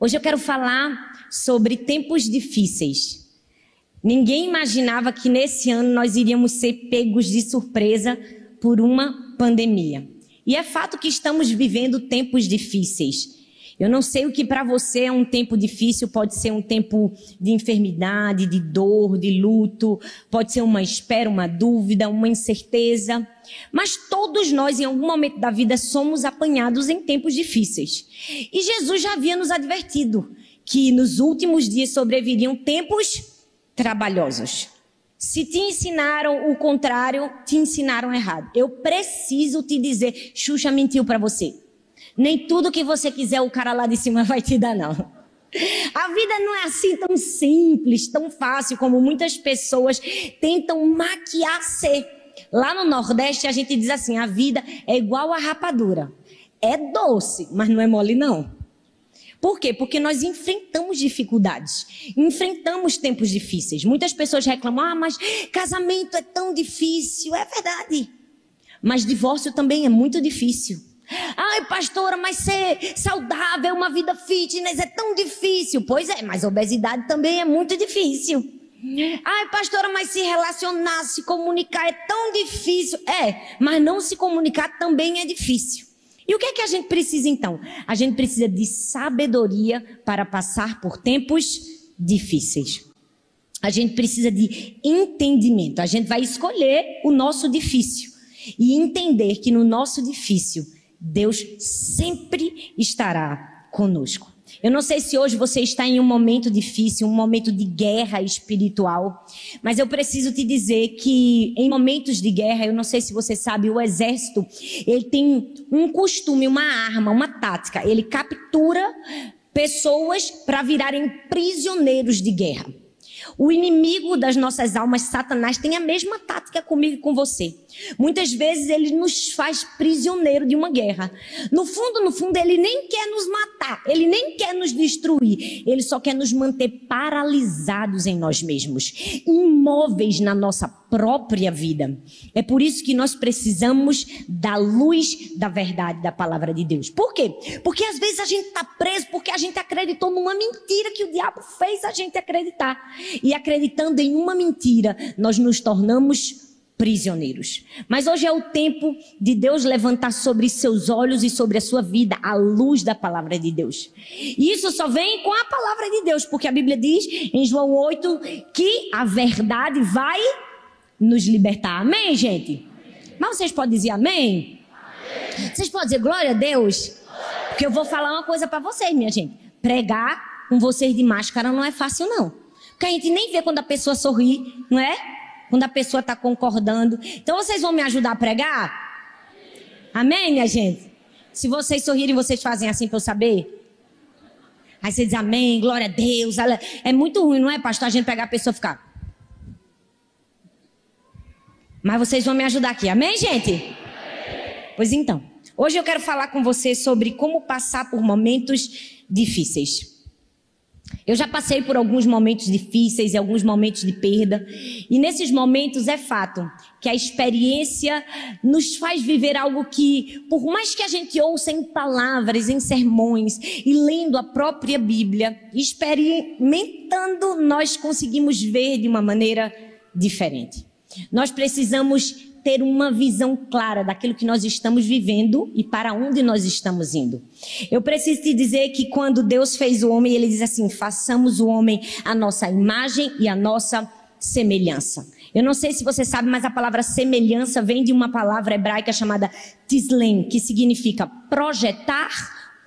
Hoje eu quero falar sobre tempos difíceis. Ninguém imaginava que nesse ano nós iríamos ser pegos de surpresa por uma pandemia. E é fato que estamos vivendo tempos difíceis. Eu não sei o que para você é um tempo difícil, pode ser um tempo de enfermidade, de dor, de luto, pode ser uma espera, uma dúvida, uma incerteza. Mas todos nós, em algum momento da vida, somos apanhados em tempos difíceis. E Jesus já havia nos advertido que nos últimos dias sobreviriam tempos trabalhosos. Se te ensinaram o contrário, te ensinaram errado. Eu preciso te dizer, Xuxa mentiu para você. Nem tudo que você quiser o cara lá de cima vai te dar, não. A vida não é assim tão simples, tão fácil como muitas pessoas tentam maquiar ser. Lá no Nordeste a gente diz assim: a vida é igual a rapadura. É doce, mas não é mole, não. Por quê? Porque nós enfrentamos dificuldades, enfrentamos tempos difíceis. Muitas pessoas reclamam: ah, mas casamento é tão difícil. É verdade. Mas divórcio também é muito difícil. Ai, pastora, mas ser saudável, uma vida fitness é tão difícil. Pois é, mas obesidade também é muito difícil. Ai, pastora, mas se relacionar, se comunicar é tão difícil. É, mas não se comunicar também é difícil. E o que é que a gente precisa então? A gente precisa de sabedoria para passar por tempos difíceis. A gente precisa de entendimento. A gente vai escolher o nosso difícil e entender que no nosso difícil Deus sempre estará conosco. Eu não sei se hoje você está em um momento difícil, um momento de guerra espiritual, mas eu preciso te dizer que em momentos de guerra, eu não sei se você sabe, o exército, ele tem um costume, uma arma, uma tática, ele captura pessoas para virarem prisioneiros de guerra. O inimigo das nossas almas, Satanás, tem a mesma tática comigo e com você. Muitas vezes ele nos faz prisioneiro de uma guerra. No fundo, no fundo, ele nem quer nos matar, ele nem quer nos destruir, ele só quer nos manter paralisados em nós mesmos, imóveis na nossa própria vida. É por isso que nós precisamos da luz da verdade da palavra de Deus. Por quê? Porque às vezes a gente está preso porque a gente acreditou numa mentira que o diabo fez a gente acreditar. Acreditando em uma mentira, nós nos tornamos prisioneiros. Mas hoje é o tempo de Deus levantar sobre seus olhos e sobre a sua vida a luz da palavra de Deus. E isso só vem com a palavra de Deus, porque a Bíblia diz em João 8 que a verdade vai nos libertar. Amém, gente? Mas vocês podem dizer amém? amém. Vocês podem dizer glória a Deus? Porque eu vou falar uma coisa para vocês, minha gente. Pregar com vocês de máscara não é fácil, não. Porque a gente nem vê quando a pessoa sorri, não é? Quando a pessoa está concordando. Então vocês vão me ajudar a pregar? Amém, minha gente? Se vocês sorrirem, vocês fazem assim para eu saber? Aí você diz amém, glória a Deus. É muito ruim, não é, pastor? A gente pegar a pessoa e ficar. Mas vocês vão me ajudar aqui, amém, gente? Pois então, hoje eu quero falar com você sobre como passar por momentos difíceis. Eu já passei por alguns momentos difíceis e alguns momentos de perda, e nesses momentos é fato que a experiência nos faz viver algo que, por mais que a gente ouça em palavras, em sermões e lendo a própria Bíblia, experimentando, nós conseguimos ver de uma maneira diferente. Nós precisamos ter uma visão clara daquilo que nós estamos vivendo e para onde nós estamos indo. Eu preciso te dizer que quando Deus fez o homem, ele diz assim: façamos o homem a nossa imagem e a nossa semelhança. Eu não sei se você sabe, mas a palavra semelhança vem de uma palavra hebraica chamada tislem, que significa projetar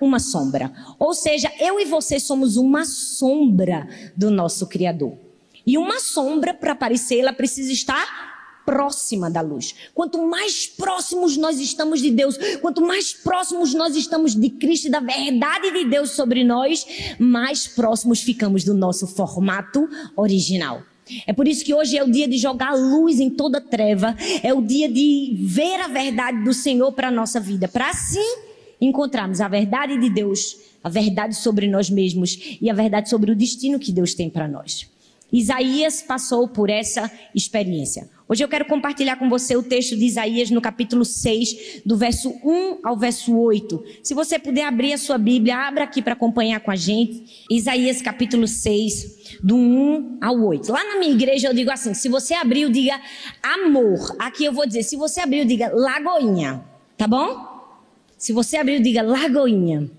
uma sombra. Ou seja, eu e você somos uma sombra do nosso Criador. E uma sombra, para aparecer, ela precisa estar próxima da luz. Quanto mais próximos nós estamos de Deus, quanto mais próximos nós estamos de Cristo e da verdade de Deus sobre nós, mais próximos ficamos do nosso formato original. É por isso que hoje é o dia de jogar luz em toda treva, é o dia de ver a verdade do Senhor para a nossa vida, para assim encontrarmos a verdade de Deus, a verdade sobre nós mesmos e a verdade sobre o destino que Deus tem para nós. Isaías passou por essa experiência. Hoje eu quero compartilhar com você o texto de Isaías no capítulo 6, do verso 1 ao verso 8. Se você puder abrir a sua Bíblia, abra aqui para acompanhar com a gente. Isaías capítulo 6, do 1 ao 8. Lá na minha igreja eu digo assim: se você abriu, diga amor. Aqui eu vou dizer: se você abriu, diga lagoinha. Tá bom? Se você abriu, diga lagoinha.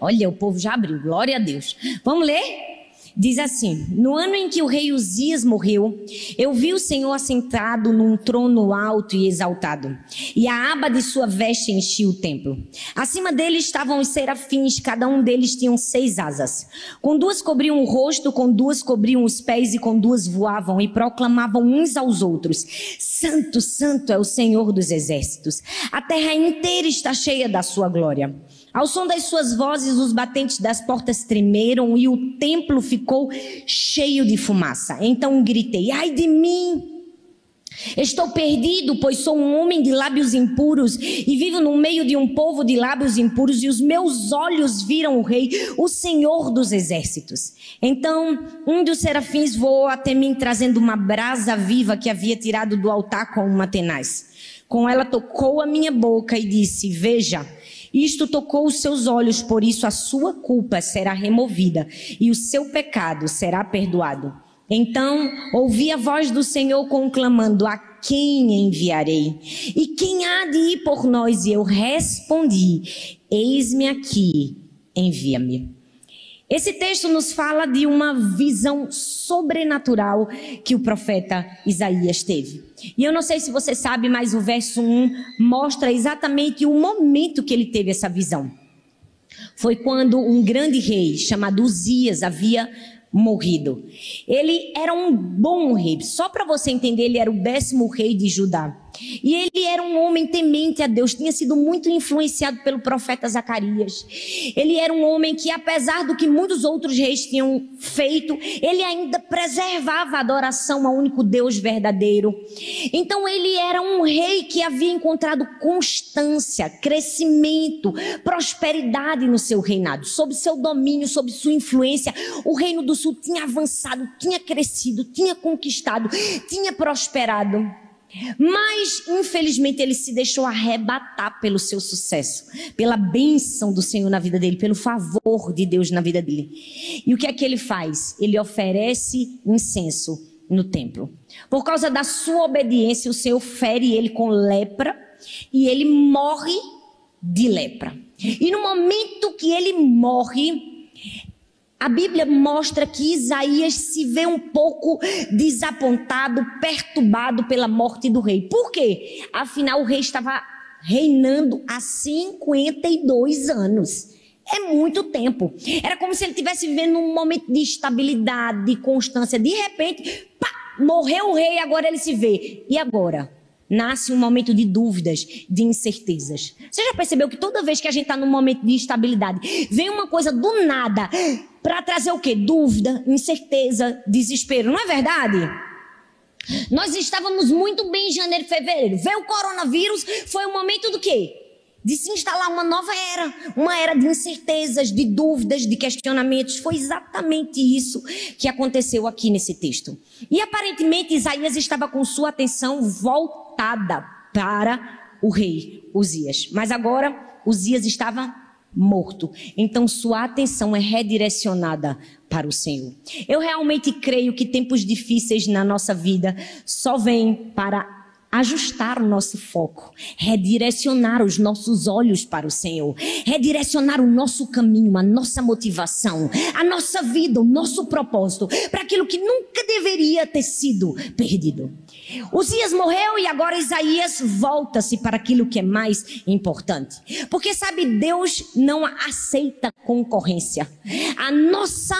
Olha, o povo já abriu, glória a Deus. Vamos ler? Diz assim: No ano em que o rei Uzias morreu, eu vi o Senhor assentado num trono alto e exaltado, e a aba de sua veste enchia o templo. Acima dele estavam os serafins, cada um deles tinha seis asas. Com duas cobriam o rosto, com duas cobriam os pés e com duas voavam e proclamavam uns aos outros: Santo, Santo é o Senhor dos exércitos. A terra inteira está cheia da sua glória. Ao som das suas vozes, os batentes das portas tremeram e o templo ficou cheio de fumaça. Então gritei: Ai de mim! Estou perdido, pois sou um homem de lábios impuros e vivo no meio de um povo de lábios impuros, e os meus olhos viram o Rei, o Senhor dos exércitos. Então, um dos serafins voou até mim, trazendo uma brasa viva que havia tirado do altar com uma tenaz. Com ela tocou a minha boca e disse: Veja. Isto tocou os seus olhos, por isso a sua culpa será removida e o seu pecado será perdoado. Então ouvi a voz do Senhor conclamando: A quem enviarei? E quem há de ir por nós? E eu respondi: Eis-me aqui, envia-me. Esse texto nos fala de uma visão sobrenatural que o profeta Isaías teve. E eu não sei se você sabe, mas o verso 1 mostra exatamente o momento que ele teve essa visão. Foi quando um grande rei chamado Uzias havia morrido. Ele era um bom rei. Só para você entender, ele era o décimo rei de Judá. E ele era um homem temente a Deus, tinha sido muito influenciado pelo profeta Zacarias. Ele era um homem que, apesar do que muitos outros reis tinham feito, ele ainda preservava a adoração ao único Deus verdadeiro. Então, ele era um rei que havia encontrado constância, crescimento, prosperidade no seu reinado, sob seu domínio, sob sua influência. O reino do sul tinha avançado, tinha crescido, tinha conquistado, tinha prosperado. Mas, infelizmente, ele se deixou arrebatar pelo seu sucesso, pela bênção do Senhor na vida dele, pelo favor de Deus na vida dele. E o que é que ele faz? Ele oferece incenso no templo. Por causa da sua obediência, o Senhor fere ele com lepra e ele morre de lepra. E no momento que ele morre, a Bíblia mostra que Isaías se vê um pouco desapontado, perturbado pela morte do rei. Por quê? Afinal, o rei estava reinando há 52 anos. É muito tempo. Era como se ele estivesse vivendo um momento de estabilidade, de constância. De repente, pá, morreu o rei, agora ele se vê. E agora? Nasce um momento de dúvidas, de incertezas. Você já percebeu que toda vez que a gente está num momento de instabilidade, vem uma coisa do nada para trazer o quê? Dúvida, incerteza, desespero. Não é verdade? Nós estávamos muito bem em janeiro e fevereiro. Veio o coronavírus, foi o momento do quê? De se instalar uma nova era, uma era de incertezas, de dúvidas, de questionamentos. Foi exatamente isso que aconteceu aqui nesse texto. E aparentemente Isaías estava com sua atenção voltada voltada para o rei Uzias. Mas agora Uzias estava morto. Então sua atenção é redirecionada para o Senhor. Eu realmente creio que tempos difíceis na nossa vida só vêm para ajustar o nosso foco, redirecionar os nossos olhos para o Senhor, redirecionar o nosso caminho, a nossa motivação, a nossa vida, o nosso propósito para aquilo que nunca deveria ter sido perdido. Uzias morreu e agora Isaías volta-se para aquilo que é mais importante. Porque sabe, Deus não aceita concorrência. A nossa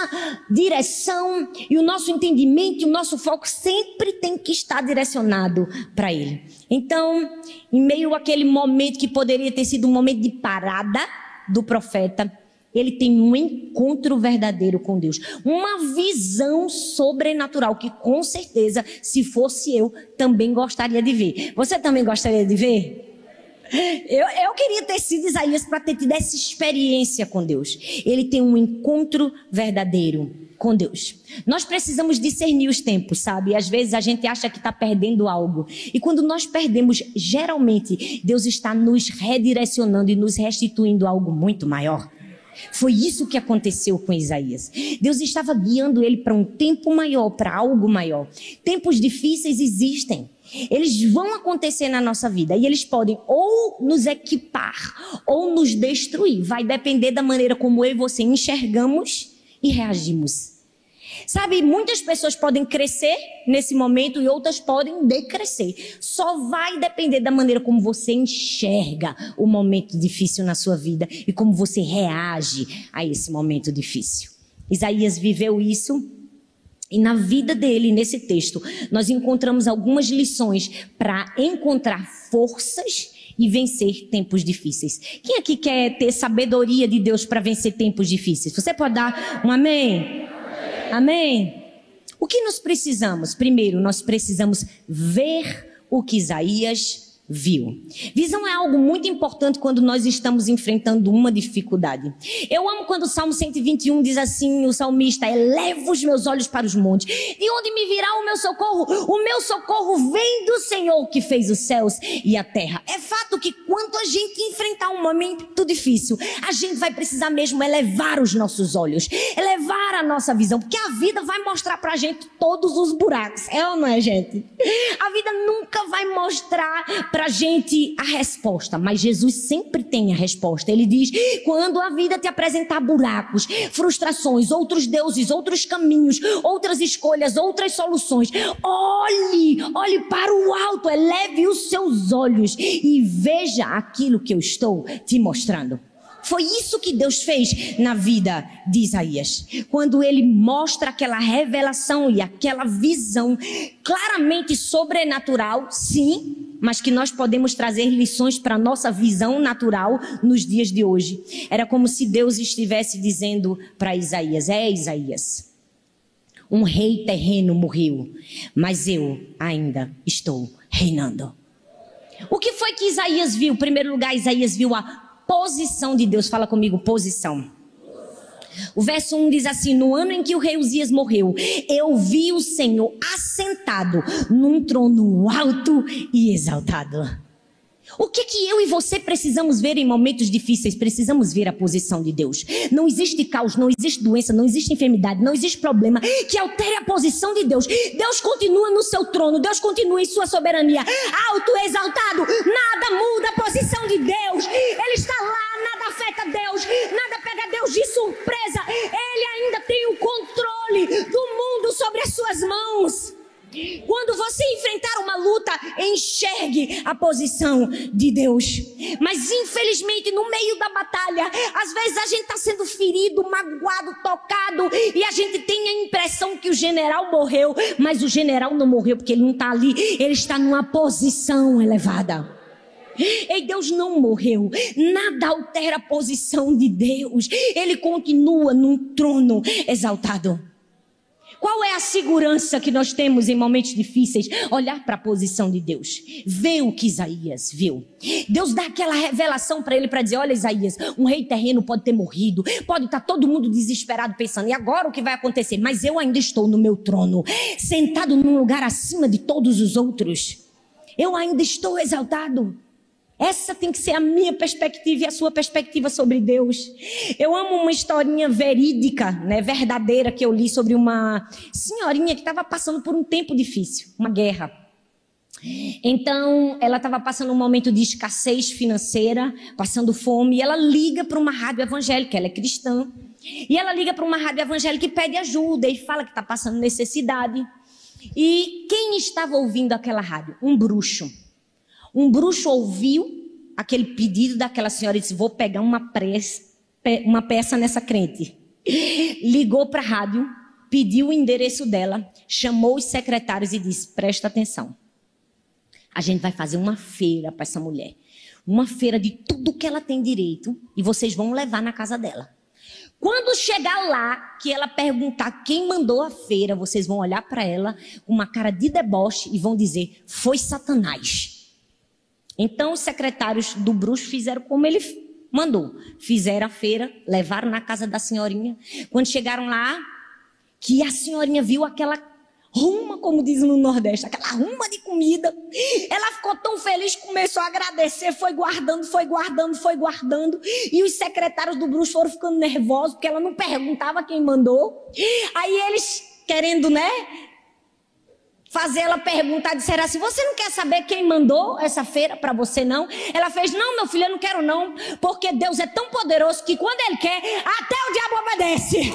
direção e o nosso entendimento o nosso foco sempre tem que estar direcionado para Ele. Então, em meio àquele momento que poderia ter sido um momento de parada do profeta, ele tem um encontro verdadeiro com Deus, uma visão sobrenatural que com certeza, se fosse eu, também gostaria de ver. Você também gostaria de ver? Eu, eu queria ter sido Isaías para ter tido essa experiência com Deus. Ele tem um encontro verdadeiro com Deus. Nós precisamos discernir os tempos, sabe? Às vezes a gente acha que está perdendo algo. E quando nós perdemos, geralmente Deus está nos redirecionando e nos restituindo algo muito maior. Foi isso que aconteceu com Isaías. Deus estava guiando ele para um tempo maior, para algo maior. Tempos difíceis existem. Eles vão acontecer na nossa vida e eles podem ou nos equipar ou nos destruir. Vai depender da maneira como eu e você enxergamos e reagimos. Sabe, muitas pessoas podem crescer nesse momento e outras podem decrescer. Só vai depender da maneira como você enxerga o momento difícil na sua vida e como você reage a esse momento difícil. Isaías viveu isso e na vida dele, nesse texto, nós encontramos algumas lições para encontrar forças e vencer tempos difíceis. Quem aqui quer ter sabedoria de Deus para vencer tempos difíceis? Você pode dar um amém? Amém. amém? O que nós precisamos? Primeiro, nós precisamos ver o que Isaías viu. Visão é algo muito importante quando nós estamos enfrentando uma dificuldade. Eu amo quando o Salmo 121 diz assim, o salmista, eleva os meus olhos para os montes. De onde me virá o meu socorro? O meu socorro vem do Senhor que fez os céus e a terra. É fato que quando a gente enfrentar um momento difícil, a gente vai precisar mesmo elevar os nossos olhos, elevar a nossa visão, porque a vida vai mostrar pra gente todos os buracos. É ou não é, gente? A vida nunca vai mostrar para a gente a resposta, mas Jesus sempre tem a resposta. Ele diz: quando a vida te apresentar buracos, frustrações, outros deuses, outros caminhos, outras escolhas, outras soluções, olhe, olhe para o alto, eleve os seus olhos e veja aquilo que eu estou te mostrando. Foi isso que Deus fez na vida de Isaías. Quando ele mostra aquela revelação e aquela visão claramente sobrenatural, sim, mas que nós podemos trazer lições para a nossa visão natural nos dias de hoje. Era como se Deus estivesse dizendo para Isaías: É, Isaías, um rei terreno morreu, mas eu ainda estou reinando. O que foi que Isaías viu? Em primeiro lugar, Isaías viu a posição de Deus. Fala comigo, posição. O verso 1 diz assim: No ano em que o rei Uzias morreu, eu vi o Senhor assentado num trono alto e exaltado. O que que eu e você precisamos ver em momentos difíceis? Precisamos ver a posição de Deus. Não existe caos, não existe doença, não existe enfermidade, não existe problema que altere a posição de Deus. Deus continua no seu trono, Deus continua em sua soberania, alto, exaltado. Nada muda a posição de Deus. Ele está lá, nada afeta Deus, nada pega Deus de surpresa. Ele ainda tem o controle do mundo sobre as suas mãos. Quando você enfrentar uma luta, enxergue a posição de Deus. Mas infelizmente, no meio da batalha, às vezes a gente está sendo ferido, magoado, tocado, e a gente tem a impressão que o general morreu, mas o general não morreu porque ele não está ali, ele está numa posição elevada. E Deus não morreu. Nada altera a posição de Deus. Ele continua num trono exaltado. Qual é a segurança que nós temos em momentos difíceis? Olhar para a posição de Deus. Ver o que Isaías viu. Deus dá aquela revelação para ele para dizer: Olha, Isaías, um rei terreno pode ter morrido, pode estar tá todo mundo desesperado pensando, e agora o que vai acontecer? Mas eu ainda estou no meu trono, sentado num lugar acima de todos os outros. Eu ainda estou exaltado. Essa tem que ser a minha perspectiva e a sua perspectiva sobre Deus. Eu amo uma historinha verídica, né, verdadeira que eu li sobre uma senhorinha que estava passando por um tempo difícil, uma guerra. Então, ela estava passando um momento de escassez financeira, passando fome, e ela liga para uma rádio evangélica, ela é cristã. E ela liga para uma rádio evangélica e pede ajuda e fala que está passando necessidade. E quem estava ouvindo aquela rádio? Um bruxo. Um bruxo ouviu aquele pedido daquela senhora e disse: Vou pegar uma, uma peça nessa crente. Ligou para a rádio, pediu o endereço dela, chamou os secretários e disse: Presta atenção. A gente vai fazer uma feira para essa mulher. Uma feira de tudo que ela tem direito e vocês vão levar na casa dela. Quando chegar lá, que ela perguntar quem mandou a feira, vocês vão olhar para ela com uma cara de deboche e vão dizer: Foi Satanás. Então os secretários do bruxo fizeram como ele mandou. Fizeram a feira, levaram na casa da senhorinha. Quando chegaram lá, que a senhorinha viu aquela ruma, como dizem no Nordeste, aquela ruma de comida. Ela ficou tão feliz, começou a agradecer, foi guardando, foi guardando, foi guardando. E os secretários do bruxo foram ficando nervosos, porque ela não perguntava quem mandou. Aí eles, querendo, né, fazer ela perguntar, disseram assim: Você não quer saber quem mandou essa feira para você, não? Ela fez: Não, meu filho, eu não quero, não, porque Deus é tão poderoso que quando Ele quer, até o diabo obedece.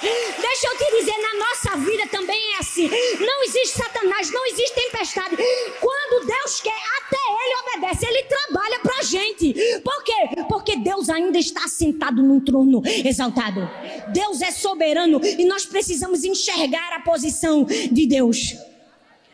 Deixa eu te dizer, na nossa vida também é assim. Não existe Satanás, não existe tempestade. Quando Deus quer, até Ele obedece. Ele trabalha pra gente. Por quê? Porque Deus ainda está sentado num trono exaltado. Deus é soberano e nós precisamos enxergar a posição de Deus.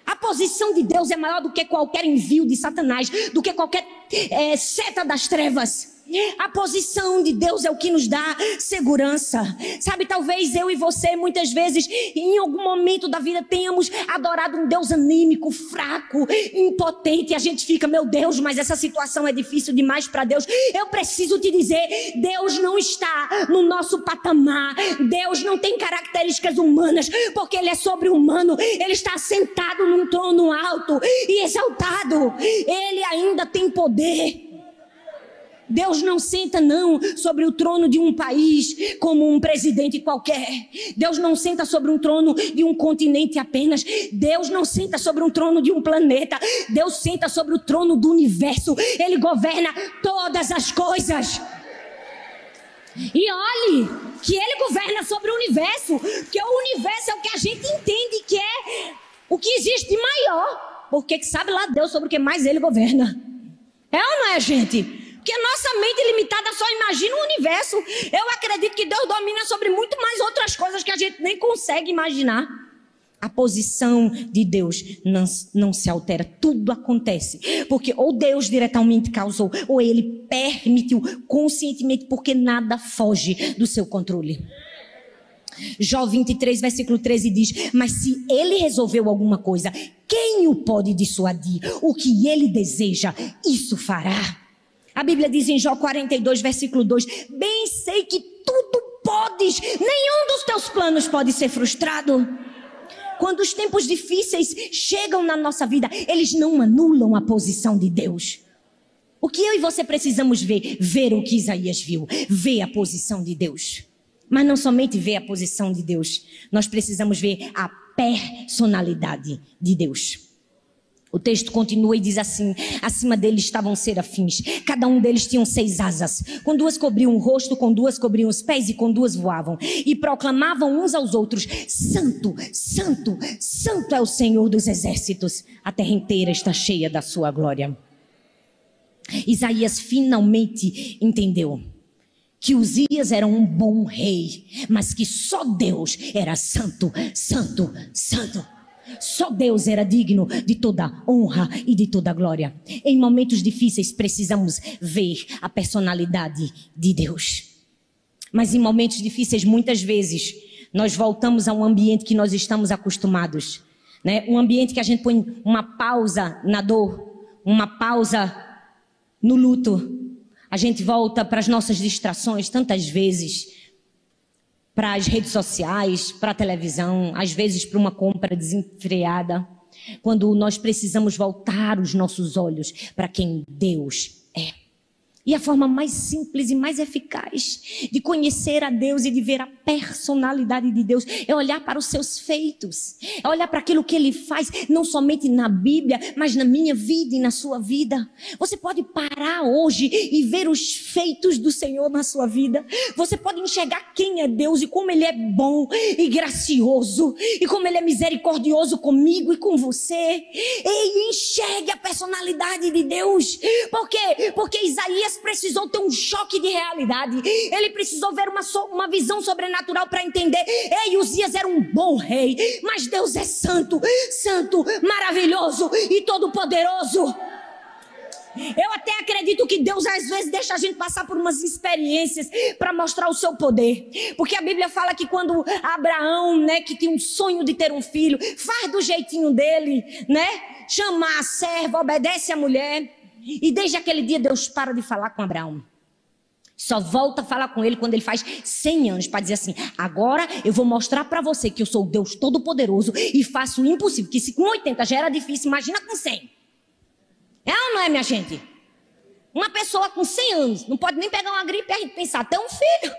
A posição de Deus é maior do que qualquer envio de Satanás, do que qualquer é, seta das trevas. A posição de Deus é o que nos dá segurança. Sabe, talvez eu e você, muitas vezes, em algum momento da vida, tenhamos adorado um Deus anímico, fraco, impotente. E a gente fica, meu Deus, mas essa situação é difícil demais para Deus. Eu preciso te dizer: Deus não está no nosso patamar. Deus não tem características humanas, porque Ele é sobre-humano. Ele está sentado num trono alto e exaltado. Ele ainda tem poder. Deus não senta não sobre o trono de um país como um presidente qualquer. Deus não senta sobre um trono de um continente apenas. Deus não senta sobre um trono de um planeta. Deus senta sobre o trono do universo. Ele governa todas as coisas. E olhe que ele governa sobre o universo, que o universo é o que a gente entende que é o que existe maior, porque sabe lá Deus sobre o que mais ele governa. É ou não é, gente? Porque nossa mente limitada só imagina o universo. Eu acredito que Deus domina sobre muito mais outras coisas que a gente nem consegue imaginar. A posição de Deus não, não se altera, tudo acontece. Porque ou Deus diretamente causou, ou ele permitiu conscientemente, porque nada foge do seu controle. Jó 23, versículo 13 diz: Mas se ele resolveu alguma coisa, quem o pode dissuadir? O que ele deseja, isso fará. A Bíblia diz em Jó 42, versículo 2: Bem sei que tudo podes, nenhum dos teus planos pode ser frustrado. Quando os tempos difíceis chegam na nossa vida, eles não anulam a posição de Deus. O que eu e você precisamos ver? Ver o que Isaías viu, ver a posição de Deus. Mas não somente ver a posição de Deus, nós precisamos ver a personalidade de Deus. O texto continua e diz assim: acima deles estavam serafins, cada um deles tinha seis asas, com duas cobriam o rosto, com duas cobriam os pés e com duas voavam, e proclamavam uns aos outros: Santo, Santo, Santo é o Senhor dos exércitos, a terra inteira está cheia da sua glória. Isaías finalmente entendeu que Uzias era um bom rei, mas que só Deus era santo, santo, santo. Só Deus era digno de toda honra e de toda glória. Em momentos difíceis precisamos ver a personalidade de Deus. Mas em momentos difíceis, muitas vezes, nós voltamos a um ambiente que nós estamos acostumados. Né? Um ambiente que a gente põe uma pausa na dor, uma pausa no luto. A gente volta para as nossas distrações tantas vezes para as redes sociais, para a televisão, às vezes para uma compra desenfreada, quando nós precisamos voltar os nossos olhos para quem Deus. E a forma mais simples e mais eficaz de conhecer a Deus e de ver a personalidade de Deus é olhar para os seus feitos, é olhar para aquilo que ele faz, não somente na Bíblia, mas na minha vida e na sua vida. Você pode parar hoje e ver os feitos do Senhor na sua vida. Você pode enxergar quem é Deus e como ele é bom e gracioso e como ele é misericordioso comigo e com você. E enxergue a personalidade de Deus. Por quê? Porque Isaías precisou ter um choque de realidade. Ele precisou ver uma, uma visão sobrenatural para entender. Ei, Uzias era um bom rei, mas Deus é santo, santo, maravilhoso e todo-poderoso. Eu até acredito que Deus às vezes deixa a gente passar por umas experiências para mostrar o seu poder. Porque a Bíblia fala que quando Abraão, né, que tinha um sonho de ter um filho, faz do jeitinho dele, né? Chama a serva, obedece a mulher. E desde aquele dia Deus para de falar com Abraão. Só volta a falar com ele quando ele faz 100 anos para dizer assim: agora eu vou mostrar para você que eu sou o Deus Todo-Poderoso e faço o impossível. Que se com 80 já era difícil, imagina com 100. É ou não é, minha gente? Uma pessoa com 100 anos não pode nem pegar uma gripe e pensar, até um filho.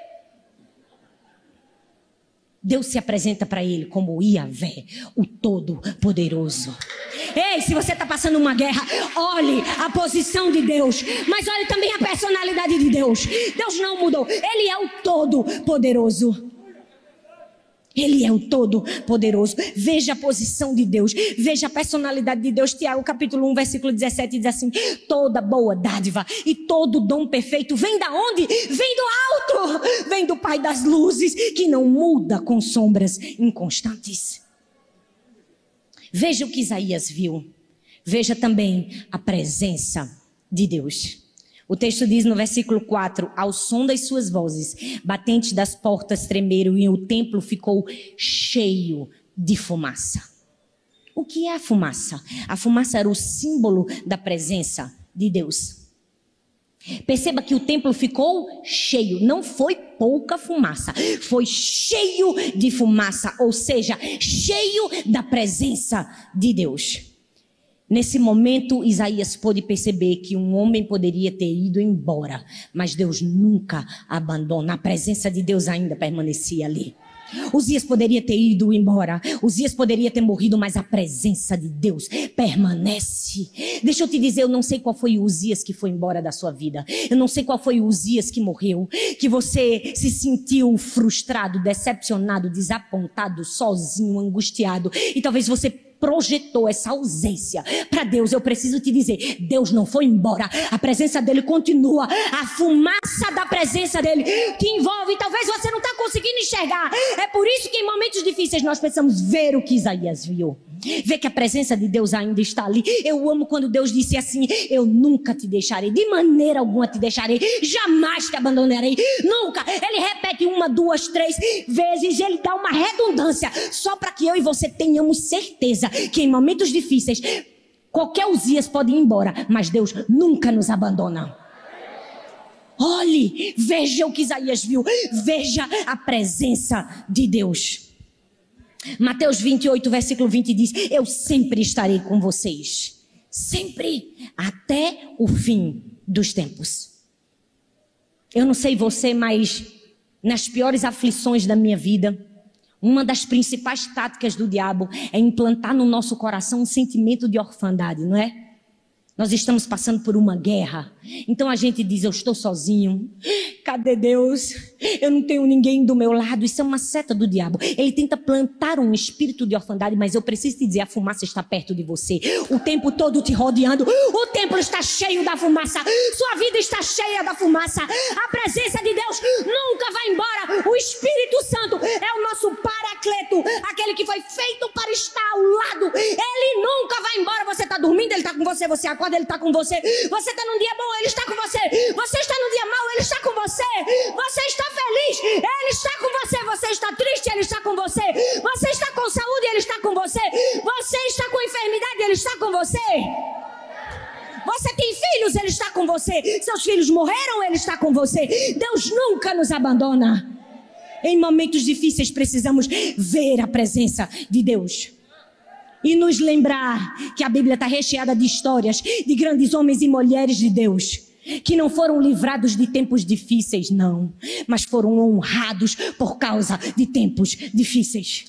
Deus se apresenta para ele como Iavé, o Todo-Poderoso. Ei, se você está passando uma guerra, olhe a posição de Deus, mas olhe também a personalidade de Deus. Deus não mudou, Ele é o Todo-Poderoso. Ele é o Todo-Poderoso. Veja a posição de Deus. Veja a personalidade de Deus. Tiago, capítulo 1, versículo 17, diz assim: Toda boa dádiva e todo dom perfeito vem da onde? Vem do alto. Vem do Pai das luzes, que não muda com sombras inconstantes. Veja o que Isaías viu. Veja também a presença de Deus. O texto diz no versículo 4: Ao som das suas vozes, batentes das portas tremeram e o templo ficou cheio de fumaça. O que é a fumaça? A fumaça era o símbolo da presença de Deus. Perceba que o templo ficou cheio, não foi pouca fumaça, foi cheio de fumaça, ou seja, cheio da presença de Deus. Nesse momento, Isaías pôde perceber que um homem poderia ter ido embora, mas Deus nunca abandona. A presença de Deus ainda permanecia ali. Uzias poderia ter ido embora, Uzias poderia ter morrido, mas a presença de Deus permanece. Deixa eu te dizer, eu não sei qual foi o Uzias que foi embora da sua vida. Eu não sei qual foi o Uzias que morreu, que você se sentiu frustrado, decepcionado, desapontado, sozinho, angustiado. E talvez você projetou essa ausência para Deus, eu preciso te dizer: Deus não foi embora, a presença dele continua, a fumaça da presença dele te envolve. Talvez você não está conseguindo enxergar. É por isso que em momentos difíceis nós precisamos ver o que Isaías viu. Ver que a presença de Deus ainda está ali. Eu amo quando Deus disse assim: Eu nunca te deixarei, de maneira alguma te deixarei, jamais te abandonarei, nunca. Ele repete uma, duas, três vezes, ele dá uma redundância, só para que eu e você tenhamos certeza que em momentos difíceis, qualquer Uzias pode ir embora, mas Deus nunca nos abandona. Olhe, veja o que Isaías viu, veja a presença de Deus. Mateus 28, versículo 20 diz: Eu sempre estarei com vocês, sempre, até o fim dos tempos. Eu não sei você, mas nas piores aflições da minha vida, uma das principais táticas do diabo é implantar no nosso coração um sentimento de orfandade, não é? Nós estamos passando por uma guerra. Então a gente diz: Eu estou sozinho. Cadê Deus? Eu não tenho ninguém do meu lado. Isso é uma seta do diabo. Ele tenta plantar um espírito de orfandade, mas eu preciso te dizer: a fumaça está perto de você. O tempo todo te rodeando. O templo está cheio da fumaça. Sua vida está cheia da fumaça. A presença de Deus nunca vai embora. O Espírito Santo é o nosso paracleto aquele que foi feito para estar ao lado. Ele nunca vai embora. Você está dormindo, ele está com você. Você acorda Ele está com você. Você está num dia bom, Ele está com você. Você está num dia mau, Ele está com você. Você está feliz, Ele está com você. Você está triste, Ele está com você. Você está com saúde, Ele está com você. Você está com enfermidade, Ele está com você. Você tem filhos, Ele está com você. Seus filhos morreram, Ele está com você. Deus nunca nos abandona. Em momentos difíceis precisamos ver a presença de Deus e nos lembrar que a Bíblia está recheada de histórias de grandes homens e mulheres de Deus que não foram livrados de tempos difíceis, não, mas foram honrados por causa de tempos difíceis.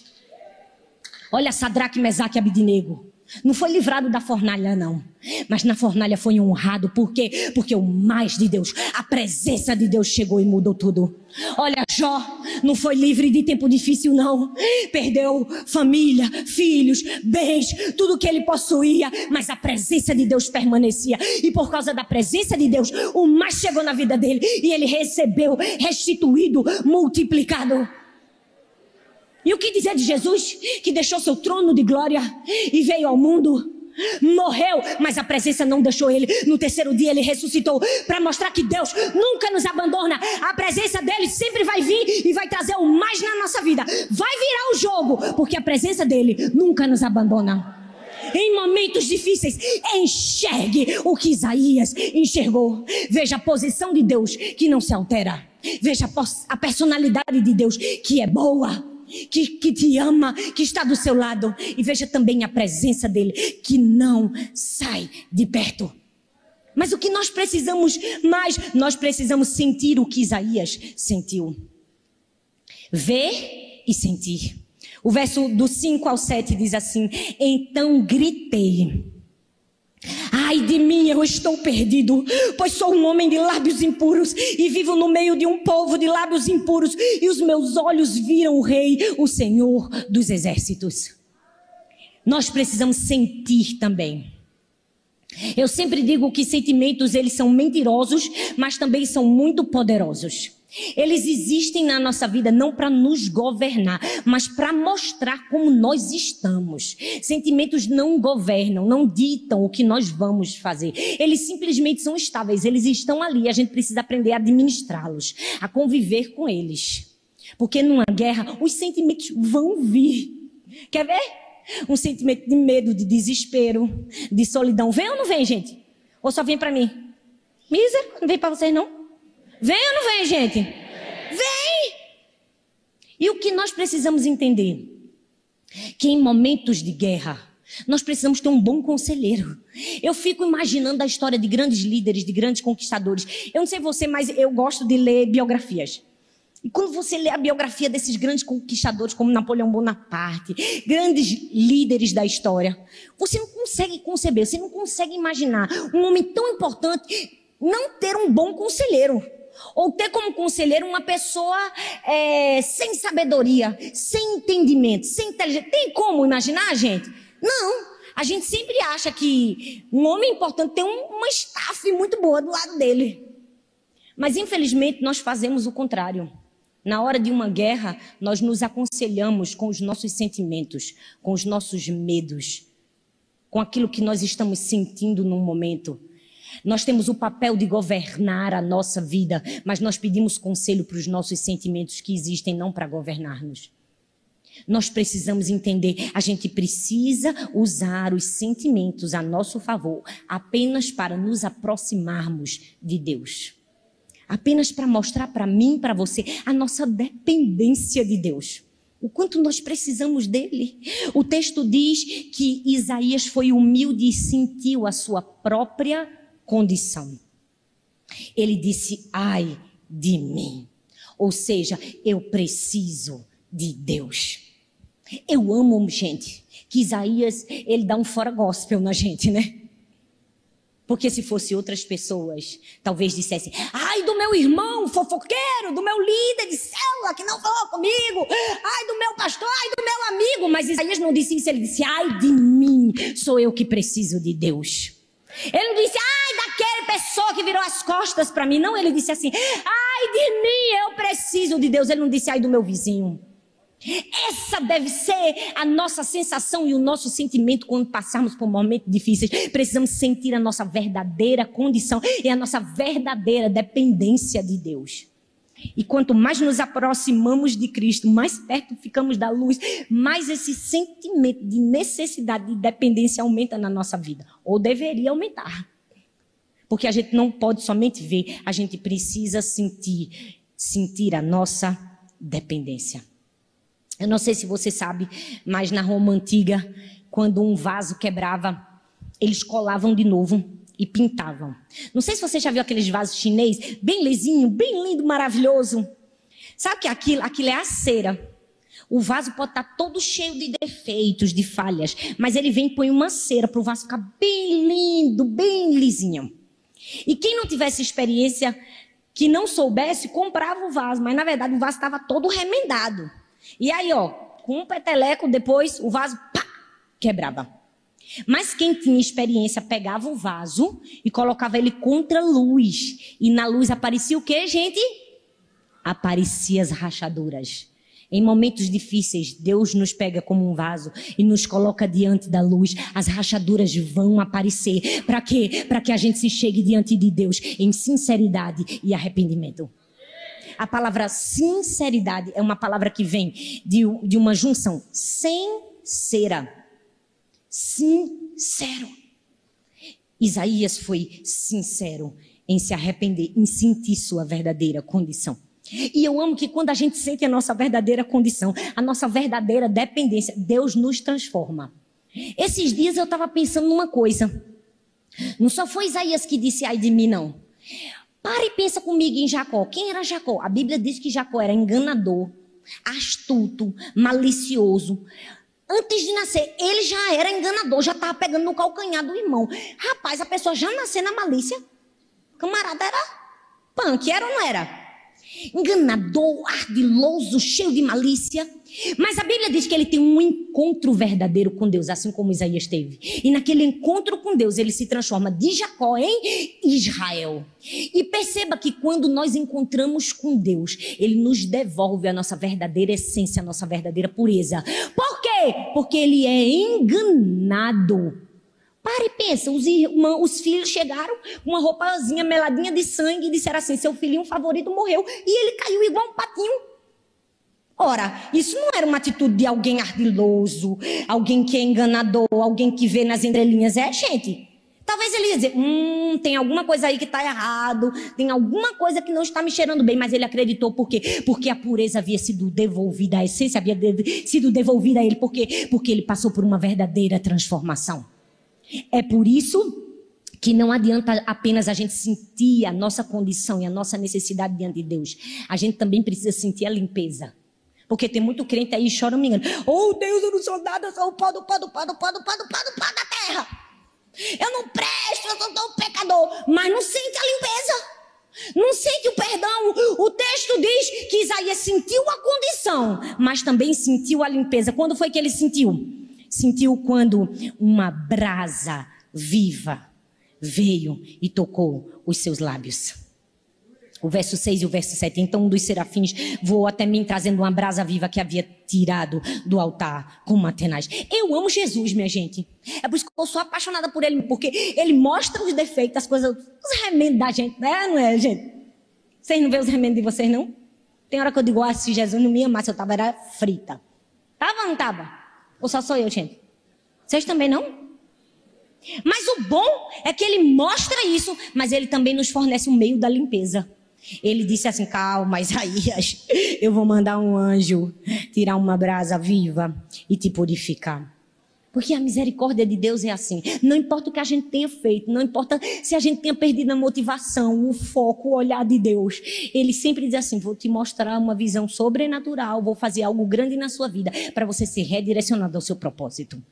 Olha Sadraque, Mesaque e Abidinego. Não foi livrado da fornalha, não. Mas na fornalha foi honrado. Por quê? Porque o mais de Deus, a presença de Deus chegou e mudou tudo. Olha, Jó não foi livre de tempo difícil, não. Perdeu família, filhos, bens, tudo que ele possuía. Mas a presença de Deus permanecia. E por causa da presença de Deus, o mais chegou na vida dele. E ele recebeu, restituído, multiplicado. E o que dizer de Jesus que deixou seu trono de glória e veio ao mundo? Morreu, mas a presença não deixou ele. No terceiro dia ele ressuscitou para mostrar que Deus nunca nos abandona. A presença dele sempre vai vir e vai trazer o mais na nossa vida. Vai virar o jogo, porque a presença dele nunca nos abandona. em momentos difíceis, enxergue o que Isaías enxergou. Veja a posição de Deus que não se altera. Veja a personalidade de Deus que é boa. Que, que te ama, que está do seu lado, e veja também a presença dele, que não sai de perto. Mas o que nós precisamos mais, nós precisamos sentir o que Isaías sentiu. Ver e sentir. O verso do 5 ao 7 diz assim: Então gritei. Ai de mim, eu estou perdido, pois sou um homem de lábios impuros e vivo no meio de um povo de lábios impuros, e os meus olhos viram o Rei, o Senhor dos exércitos. Nós precisamos sentir também. Eu sempre digo que sentimentos eles são mentirosos, mas também são muito poderosos. Eles existem na nossa vida não para nos governar, mas para mostrar como nós estamos. Sentimentos não governam, não ditam o que nós vamos fazer. Eles simplesmente são estáveis, eles estão ali. A gente precisa aprender a administrá-los, a conviver com eles. Porque numa guerra, os sentimentos vão vir. Quer ver? Um sentimento de medo, de desespero, de solidão. Vem ou não vem, gente? Ou só vem para mim? Mísero, não vem para vocês não? Vem ou não vem, gente? Vem! E o que nós precisamos entender? Que em momentos de guerra, nós precisamos ter um bom conselheiro. Eu fico imaginando a história de grandes líderes, de grandes conquistadores. Eu não sei você, mas eu gosto de ler biografias. E quando você lê a biografia desses grandes conquistadores, como Napoleão Bonaparte, grandes líderes da história, você não consegue conceber, você não consegue imaginar um homem tão importante não ter um bom conselheiro. Ou ter como conselheiro uma pessoa é, sem sabedoria, sem entendimento, sem inteligência. Tem como imaginar, gente? Não. A gente sempre acha que um homem importante tem um, uma staff muito boa do lado dele. Mas infelizmente nós fazemos o contrário. Na hora de uma guerra, nós nos aconselhamos com os nossos sentimentos, com os nossos medos, com aquilo que nós estamos sentindo no momento. Nós temos o papel de governar a nossa vida, mas nós pedimos conselho para os nossos sentimentos que existem, não para governar-nos. Nós precisamos entender, a gente precisa usar os sentimentos a nosso favor apenas para nos aproximarmos de Deus. Apenas para mostrar para mim, para você, a nossa dependência de Deus. O quanto nós precisamos dele. O texto diz que Isaías foi humilde e sentiu a sua própria condição. Ele disse: ai de mim. Ou seja, eu preciso de Deus. Eu amo, gente, que Isaías, ele dá um fora gospel na gente, né? Porque se fosse outras pessoas, talvez dissessem: ai do meu irmão fofoqueiro, do meu líder de célula que não falou comigo, ai do meu pastor, ai do meu amigo. Mas Isaías não disse isso, ele disse: ai de mim, sou eu que preciso de Deus. Ele não disse, ai daquela pessoa que virou as costas para mim. Não, ele disse assim, ai de mim, eu preciso de Deus. Ele não disse, ai do meu vizinho. Essa deve ser a nossa sensação e o nosso sentimento quando passarmos por momentos difíceis. Precisamos sentir a nossa verdadeira condição e a nossa verdadeira dependência de Deus. E quanto mais nos aproximamos de Cristo, mais perto ficamos da luz, mais esse sentimento de necessidade de dependência aumenta na nossa vida, ou deveria aumentar. Porque a gente não pode somente ver, a gente precisa sentir, sentir a nossa dependência. Eu não sei se você sabe, mas na Roma antiga, quando um vaso quebrava, eles colavam de novo e pintavam. Não sei se você já viu aqueles vasos chinês, bem lisinho, bem lindo, maravilhoso. Sabe que aquilo, aquilo é a cera. O vaso pode estar todo cheio de defeitos, de falhas, mas ele vem e põe uma cera para o vaso ficar bem lindo, bem lisinho. E quem não tivesse experiência, que não soubesse, comprava o vaso, mas na verdade o vaso estava todo remendado. E aí, ó, com um peteleco depois, o vaso pá, quebrava. Mas quem tinha experiência pegava o vaso e colocava ele contra a luz. E na luz aparecia o que, gente? Aparecia as rachaduras. Em momentos difíceis, Deus nos pega como um vaso e nos coloca diante da luz. As rachaduras vão aparecer. Para quê? Para que a gente se chegue diante de Deus em sinceridade e arrependimento. A palavra sinceridade é uma palavra que vem de, de uma junção sem cera sincero. Isaías foi sincero em se arrepender, em sentir sua verdadeira condição. E eu amo que quando a gente sente a nossa verdadeira condição, a nossa verdadeira dependência, Deus nos transforma. Esses dias eu estava pensando numa coisa. Não só foi Isaías que disse ai de mim, não. Para e pensa comigo em Jacó. Quem era Jacó? A Bíblia diz que Jacó era enganador, astuto, malicioso. Antes de nascer, ele já era enganador, já estava pegando no calcanhar do irmão. Rapaz, a pessoa já nasceu na malícia. Camarada era punk, era ou não era? enganador, ardiloso, cheio de malícia. Mas a Bíblia diz que ele tem um encontro verdadeiro com Deus, assim como Isaías teve. E naquele encontro com Deus, ele se transforma de Jacó em Israel. E perceba que quando nós encontramos com Deus, ele nos devolve a nossa verdadeira essência, a nossa verdadeira pureza. Por quê? Porque ele é enganado para e pensa, os irmãos, os filhos chegaram com uma roupazinha meladinha de sangue e disseram assim: seu filhinho favorito morreu e ele caiu igual um patinho. Ora, isso não era uma atitude de alguém ardiloso, alguém que é enganador, alguém que vê nas entrelinhas. É, gente. Talvez ele ia dizer: hum, tem alguma coisa aí que está errado, tem alguma coisa que não está me cheirando bem, mas ele acreditou por quê? Porque a pureza havia sido devolvida, a essência havia sido devolvida a ele, por quê? Porque ele passou por uma verdadeira transformação. É por isso que não adianta apenas a gente sentir a nossa condição e a nossa necessidade diante de Deus. A gente também precisa sentir a limpeza. Porque tem muito crente aí chora me engano. Oh Deus, eu não sou nada, sou o pó do pó do pó do pó do pó do pó do pó da terra. Eu não presto, eu sou tão pecador. Mas não sente a limpeza. Não sente o perdão. O texto diz que Isaías sentiu a condição, mas também sentiu a limpeza. Quando foi que ele sentiu? sentiu quando uma brasa viva veio e tocou os seus lábios. O verso 6 e o verso 7. Então um dos serafins voou até mim, trazendo uma brasa viva que havia tirado do altar com uma tenaz. Eu amo Jesus, minha gente. É por isso que eu sou apaixonada por ele, porque ele mostra os defeitos, as coisas, os remendos da gente, né? Não é, gente? Vocês não vê os remendos de vocês, não? Tem hora que eu digo, ah, se Jesus não me amasse, eu tava era frita. Tava ou não tava? Ou só sou eu, gente? Vocês também não? Mas o bom é que ele mostra isso, mas ele também nos fornece o meio da limpeza. Ele disse assim: calma, Isaías, eu vou mandar um anjo tirar uma brasa viva e te purificar. Porque a misericórdia de Deus é assim. Não importa o que a gente tenha feito, não importa se a gente tenha perdido a motivação, o foco, o olhar de Deus. Ele sempre diz assim: vou te mostrar uma visão sobrenatural, vou fazer algo grande na sua vida para você ser redirecionado ao seu propósito.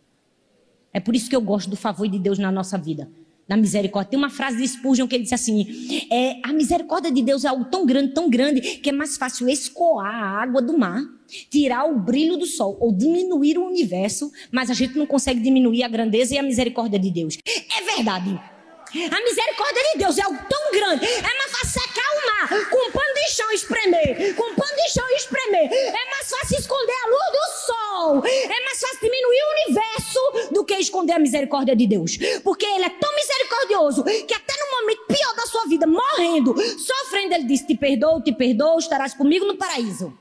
É por isso que eu gosto do favor de Deus na nossa vida da misericórdia. Tem uma frase de Spurgeon que ele disse assim: é, a misericórdia de Deus é algo tão grande, tão grande, que é mais fácil escoar a água do mar, tirar o brilho do sol ou diminuir o universo, mas a gente não consegue diminuir a grandeza e a misericórdia de Deus. É verdade. A misericórdia de Deus é algo tão grande. É mais fácil secar o mar com pano de chão espremer. Com pano de chão espremer. É mais fácil esconder a luz do sol. É mais fácil diminuir o universo do que esconder a misericórdia de Deus. Porque Ele é tão misericordioso que até no momento pior da sua vida, morrendo, sofrendo, Ele disse: Te perdoo, te perdoo, estarás comigo no paraíso.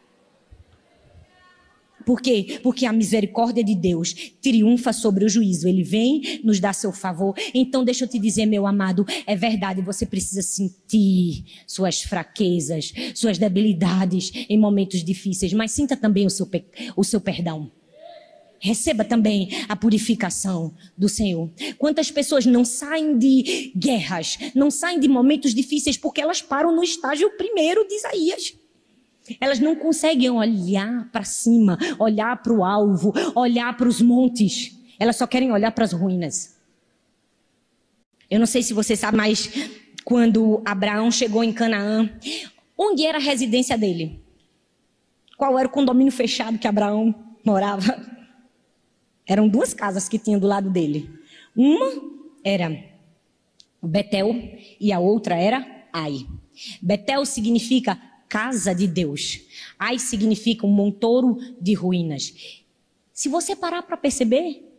Por quê? Porque a misericórdia de Deus triunfa sobre o juízo. Ele vem nos dar seu favor. Então, deixa eu te dizer, meu amado, é verdade, você precisa sentir suas fraquezas, suas debilidades em momentos difíceis, mas sinta também o seu, o seu perdão. Receba também a purificação do Senhor. Quantas pessoas não saem de guerras, não saem de momentos difíceis porque elas param no estágio primeiro de Isaías. Elas não conseguem olhar para cima, olhar para o alvo, olhar para os montes. Elas só querem olhar para as ruínas. Eu não sei se você sabe, mas quando Abraão chegou em Canaã, onde era a residência dele? Qual era o condomínio fechado que Abraão morava? Eram duas casas que tinham do lado dele. Uma era Betel e a outra era Ai. Betel significa casa de Deus. Ai significa um montouro de ruínas. Se você parar para perceber,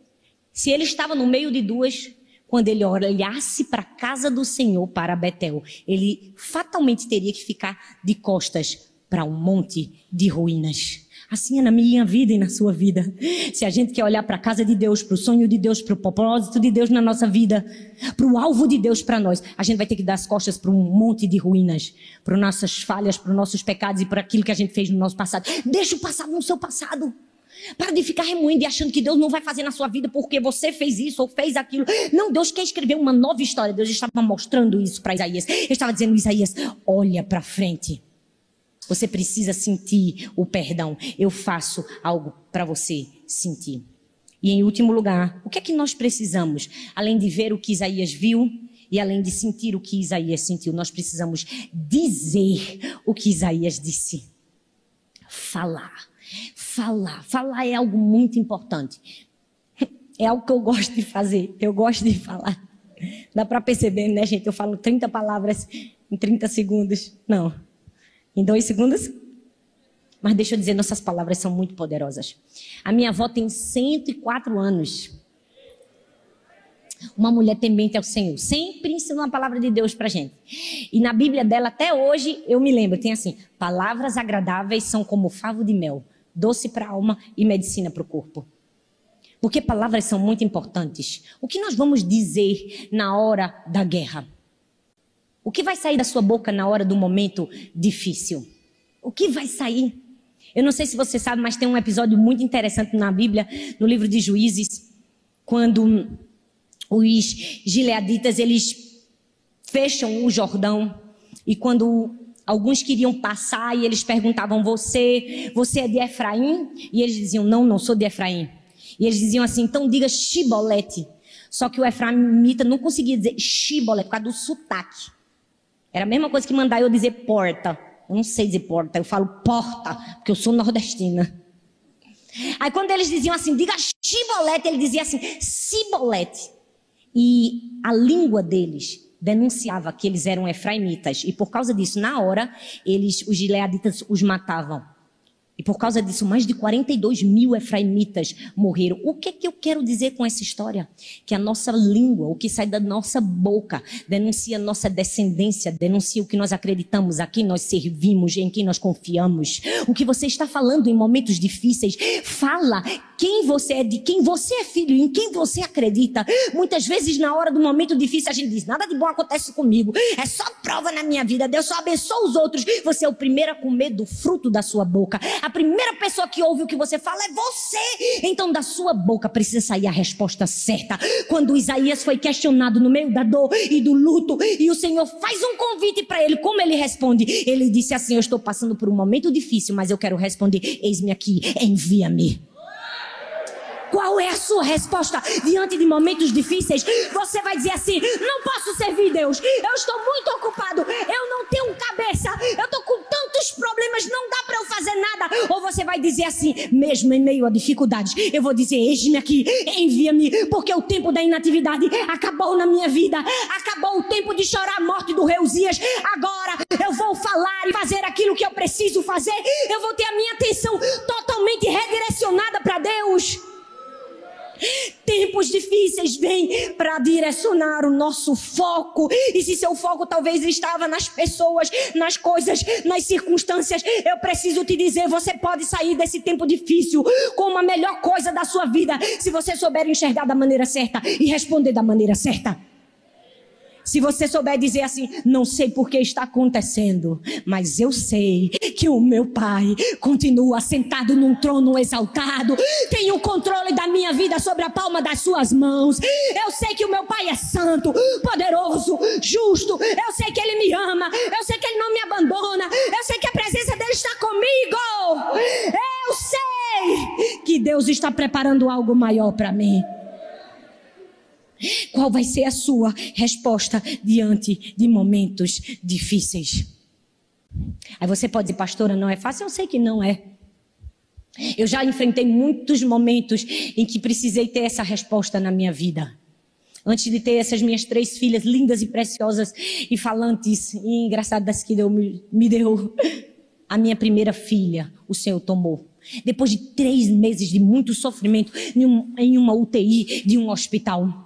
se ele estava no meio de duas, quando ele olhasse para a casa do Senhor, para Betel, ele fatalmente teria que ficar de costas para um monte de ruínas. Assim é na minha vida e na sua vida. Se a gente quer olhar para a casa de Deus, para o sonho de Deus, para o propósito de Deus na nossa vida, para o alvo de Deus para nós, a gente vai ter que dar as costas para um monte de ruínas, para nossas falhas, para nossos pecados e para aquilo que a gente fez no nosso passado. Deixa o passado no seu passado. Para de ficar remoendo e achando que Deus não vai fazer na sua vida porque você fez isso ou fez aquilo. Não, Deus quer escrever uma nova história. Deus estava mostrando isso para Isaías. Ele estava dizendo, Isaías, olha para frente. Você precisa sentir o perdão. Eu faço algo para você sentir. E em último lugar, o que é que nós precisamos? Além de ver o que Isaías viu e além de sentir o que Isaías sentiu, nós precisamos dizer o que Isaías disse. Falar. Falar. Falar é algo muito importante. É algo que eu gosto de fazer. Eu gosto de falar. Dá para perceber, né, gente? Eu falo 30 palavras em 30 segundos. Não. Em dois segundos? Mas deixa eu dizer, nossas palavras são muito poderosas. A minha avó tem 104 anos. Uma mulher temente ao Senhor. Sempre ensinou a palavra de Deus pra gente. E na Bíblia dela, até hoje, eu me lembro, tem assim: palavras agradáveis são como favo de mel, doce para a alma e medicina para o corpo. Porque palavras são muito importantes. O que nós vamos dizer na hora da guerra? O que vai sair da sua boca na hora do momento difícil? O que vai sair? Eu não sei se você sabe, mas tem um episódio muito interessante na Bíblia, no livro de Juízes, quando os gileaditas eles fecham o Jordão e quando alguns queriam passar e eles perguntavam você, você é de Efraim? E eles diziam não, não sou de Efraim. E eles diziam assim, então diga Shibolete. Só que o Efraimita não conseguia dizer Shibolete por causa do sotaque. Era a mesma coisa que mandar eu dizer porta. Eu não sei dizer porta, eu falo porta, porque eu sou nordestina. Aí quando eles diziam assim, diga chibolete, ele dizia assim, cibolete. E a língua deles denunciava que eles eram efraimitas. E por causa disso, na hora, eles, os gileaditas, os matavam. E por causa disso, mais de 42 mil efraimitas morreram. O que, é que eu quero dizer com essa história? Que a nossa língua, o que sai da nossa boca, denuncia a nossa descendência, denuncia o que nós acreditamos, a quem nós servimos, em quem nós confiamos. O que você está falando em momentos difíceis, fala quem você é, de quem você é filho, em quem você acredita. Muitas vezes, na hora do momento difícil, a gente diz: nada de bom acontece comigo, é só prova na minha vida, Deus só abençoa os outros. Você é o primeiro a comer do fruto da sua boca. A primeira pessoa que ouve o que você fala é você. Então, da sua boca precisa sair a resposta certa. Quando Isaías foi questionado no meio da dor e do luto, e o Senhor faz um convite para ele, como ele responde? Ele disse assim: Eu estou passando por um momento difícil, mas eu quero responder: Eis-me aqui, envia-me. Qual é a sua resposta diante de momentos difíceis? Você vai dizer assim: não posso servir Deus, eu estou muito ocupado, eu não tenho cabeça, eu estou com tantos problemas, não dá para eu fazer nada. Ou você vai dizer assim, mesmo em meio a dificuldades, eu vou dizer: eis-me aqui, envia-me, porque o tempo da inatividade acabou na minha vida, acabou o tempo de chorar a morte do rei Uzias. Agora eu vou falar e fazer aquilo que eu preciso fazer, eu vou ter a minha atenção totalmente redirecionada para Deus. Tempos difíceis vêm para direcionar o nosso foco. E se seu foco talvez estava nas pessoas, nas coisas, nas circunstâncias, eu preciso te dizer: você pode sair desse tempo difícil com a melhor coisa da sua vida, se você souber enxergar da maneira certa e responder da maneira certa. Se você souber dizer assim, não sei por que está acontecendo, mas eu sei que o meu Pai continua sentado num trono exaltado, tem o controle da minha vida sobre a palma das suas mãos. Eu sei que o meu Pai é santo, poderoso, justo. Eu sei que Ele me ama. Eu sei que Ele não me abandona. Eu sei que a presença dele está comigo. Eu sei que Deus está preparando algo maior para mim. Qual vai ser a sua resposta diante de momentos difíceis? Aí você pode dizer, pastora, não é fácil? Eu sei que não é. Eu já enfrentei muitos momentos em que precisei ter essa resposta na minha vida. Antes de ter essas minhas três filhas lindas e preciosas e falantes e engraçadas que Deus me deu, a minha primeira filha, o Senhor tomou. Depois de três meses de muito sofrimento em uma UTI de um hospital.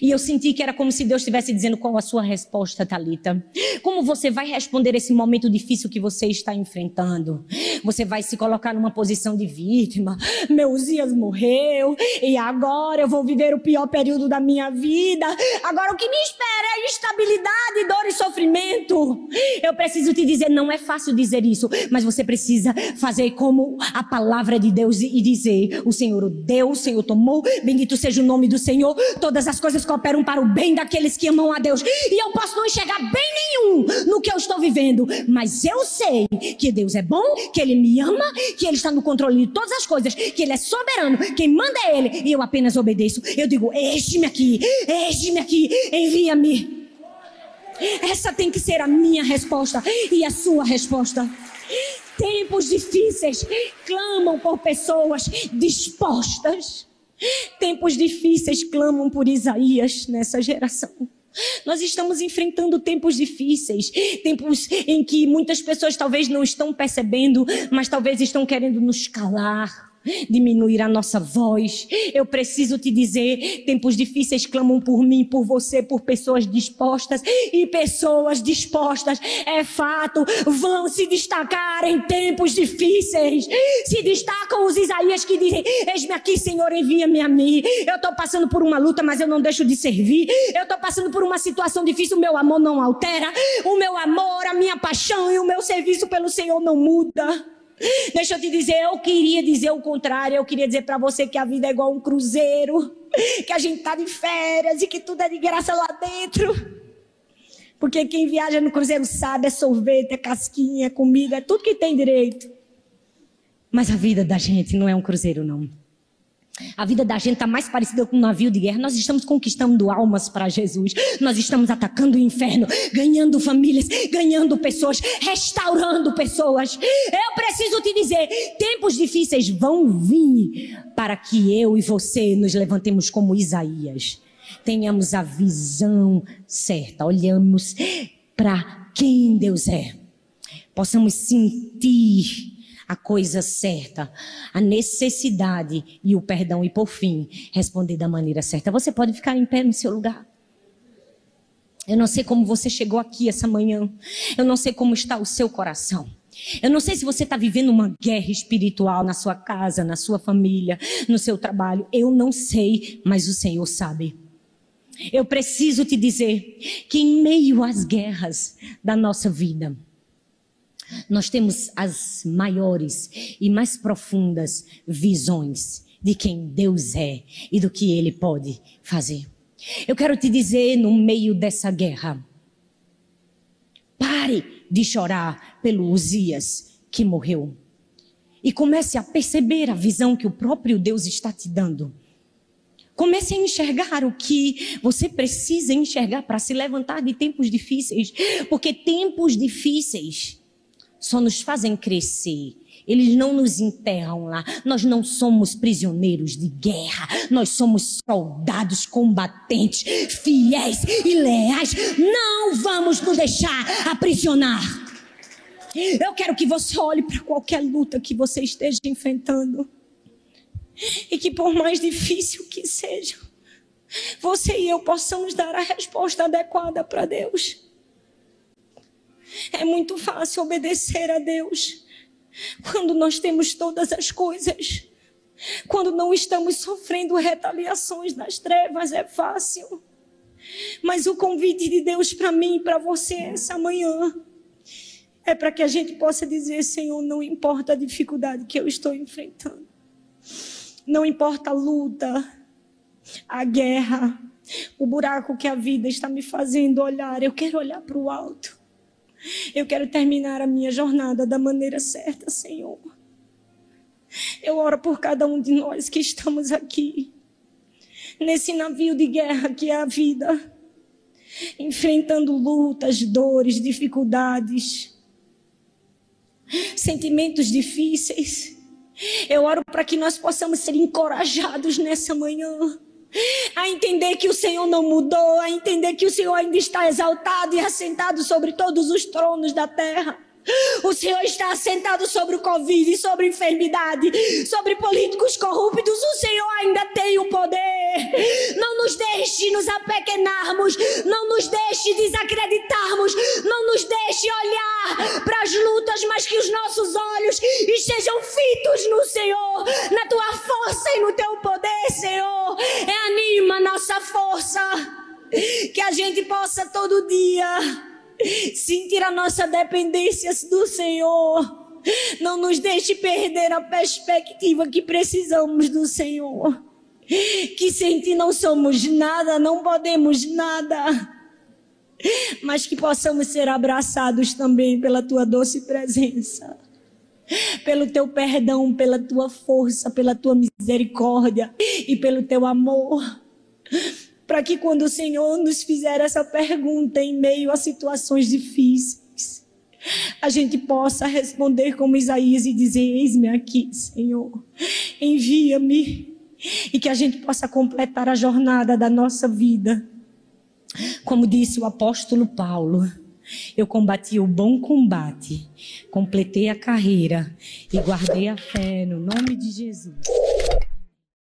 E eu senti que era como se Deus estivesse dizendo qual a sua resposta, Talita. Como você vai responder esse momento difícil que você está enfrentando? Você vai se colocar numa posição de vítima. Meu Uzias morreu e agora eu vou viver o pior período da minha vida. Agora o que me espera é instabilidade, dor e sofrimento. Eu preciso te dizer, não é fácil dizer isso, mas você precisa fazer como a palavra de Deus e dizer: o Senhor o deu, o Senhor tomou, bendito seja o nome do Senhor. Todas as coisas cooperam para o bem daqueles que amam a Deus. E eu posso não enxergar bem nenhum no que eu estou vivendo, mas eu sei que Deus é bom, que Ele me ama, que Ele está no controle de todas as coisas, que Ele é soberano, quem manda é Ele, e eu apenas obedeço. Eu digo: Eis-me aqui, eis-me aqui, envia-me. Essa tem que ser a minha resposta e a sua resposta. Tempos difíceis clamam por pessoas dispostas. Tempos difíceis clamam por Isaías nessa geração. Nós estamos enfrentando tempos difíceis, tempos em que muitas pessoas talvez não estão percebendo, mas talvez estão querendo nos calar diminuir a nossa voz. Eu preciso te dizer: tempos difíceis clamam por mim, por você, por pessoas dispostas. E pessoas dispostas, é fato, vão se destacar em tempos difíceis. Se destacam os Isaías que dizem: Eis-me aqui, Senhor, envia-me a mim. Eu estou passando por uma luta, mas eu não deixo de servir. Eu estou passando por uma situação difícil, meu amor não altera. O meu amor, a minha paixão e o meu serviço pelo Senhor não muda. Deixa eu te dizer, eu queria dizer o contrário. Eu queria dizer para você que a vida é igual um cruzeiro, que a gente tá de férias e que tudo é de graça lá dentro. Porque quem viaja no cruzeiro sabe, é sorvete, é casquinha, é comida, é tudo que tem direito. Mas a vida da gente não é um cruzeiro, não. A vida da gente está mais parecida com um navio de guerra. Nós estamos conquistando almas para Jesus. Nós estamos atacando o inferno, ganhando famílias, ganhando pessoas, restaurando pessoas. Eu preciso te dizer: tempos difíceis vão vir para que eu e você nos levantemos como Isaías. Tenhamos a visão certa, olhamos para quem Deus é. Possamos sentir a coisa certa, a necessidade e o perdão, e por fim, responder da maneira certa. Você pode ficar em pé no seu lugar. Eu não sei como você chegou aqui essa manhã. Eu não sei como está o seu coração. Eu não sei se você está vivendo uma guerra espiritual na sua casa, na sua família, no seu trabalho. Eu não sei, mas o Senhor sabe. Eu preciso te dizer que em meio às guerras da nossa vida, nós temos as maiores e mais profundas visões de quem Deus é e do que Ele pode fazer. Eu quero te dizer, no meio dessa guerra, pare de chorar pelo Uzias que morreu e comece a perceber a visão que o próprio Deus está te dando. Comece a enxergar o que você precisa enxergar para se levantar de tempos difíceis, porque tempos difíceis só nos fazem crescer. Eles não nos enterram lá. Nós não somos prisioneiros de guerra. Nós somos soldados combatentes, fiéis e leais. Não vamos nos deixar aprisionar. Eu quero que você olhe para qualquer luta que você esteja enfrentando. E que por mais difícil que seja, você e eu possamos dar a resposta adequada para Deus. É muito fácil obedecer a Deus quando nós temos todas as coisas. Quando não estamos sofrendo retaliações das trevas, é fácil. Mas o convite de Deus para mim e para você essa manhã é para que a gente possa dizer: Senhor, não importa a dificuldade que eu estou enfrentando, não importa a luta, a guerra, o buraco que a vida está me fazendo olhar, eu quero olhar para o alto. Eu quero terminar a minha jornada da maneira certa, Senhor. Eu oro por cada um de nós que estamos aqui, nesse navio de guerra que é a vida, enfrentando lutas, dores, dificuldades, sentimentos difíceis. Eu oro para que nós possamos ser encorajados nessa manhã a entender que o Senhor não mudou, a entender que o Senhor ainda está exaltado e assentado sobre todos os tronos da terra. O Senhor está sentado sobre o Covid, sobre enfermidade, sobre políticos corruptos. O Senhor ainda tem o poder. Não nos deixe nos apequenarmos. Não nos deixe desacreditarmos. Não nos deixe olhar para as lutas, mas que os nossos olhos estejam fitos no Senhor, na tua força e no teu poder, Senhor. Reanima nossa força. Que a gente possa todo dia sentir a nossa dependência do Senhor. Não nos deixe perder a perspectiva que precisamos do Senhor. Que sem ti não somos nada, não podemos nada. Mas que possamos ser abraçados também pela tua doce presença. Pelo teu perdão, pela tua força, pela tua misericórdia e pelo teu amor para que quando o Senhor nos fizer essa pergunta em meio a situações difíceis, a gente possa responder como Isaías e dizer: Eis-me aqui, Senhor, envia-me. E que a gente possa completar a jornada da nossa vida. Como disse o apóstolo Paulo, eu combati o bom combate, completei a carreira e guardei a fé no nome de Jesus.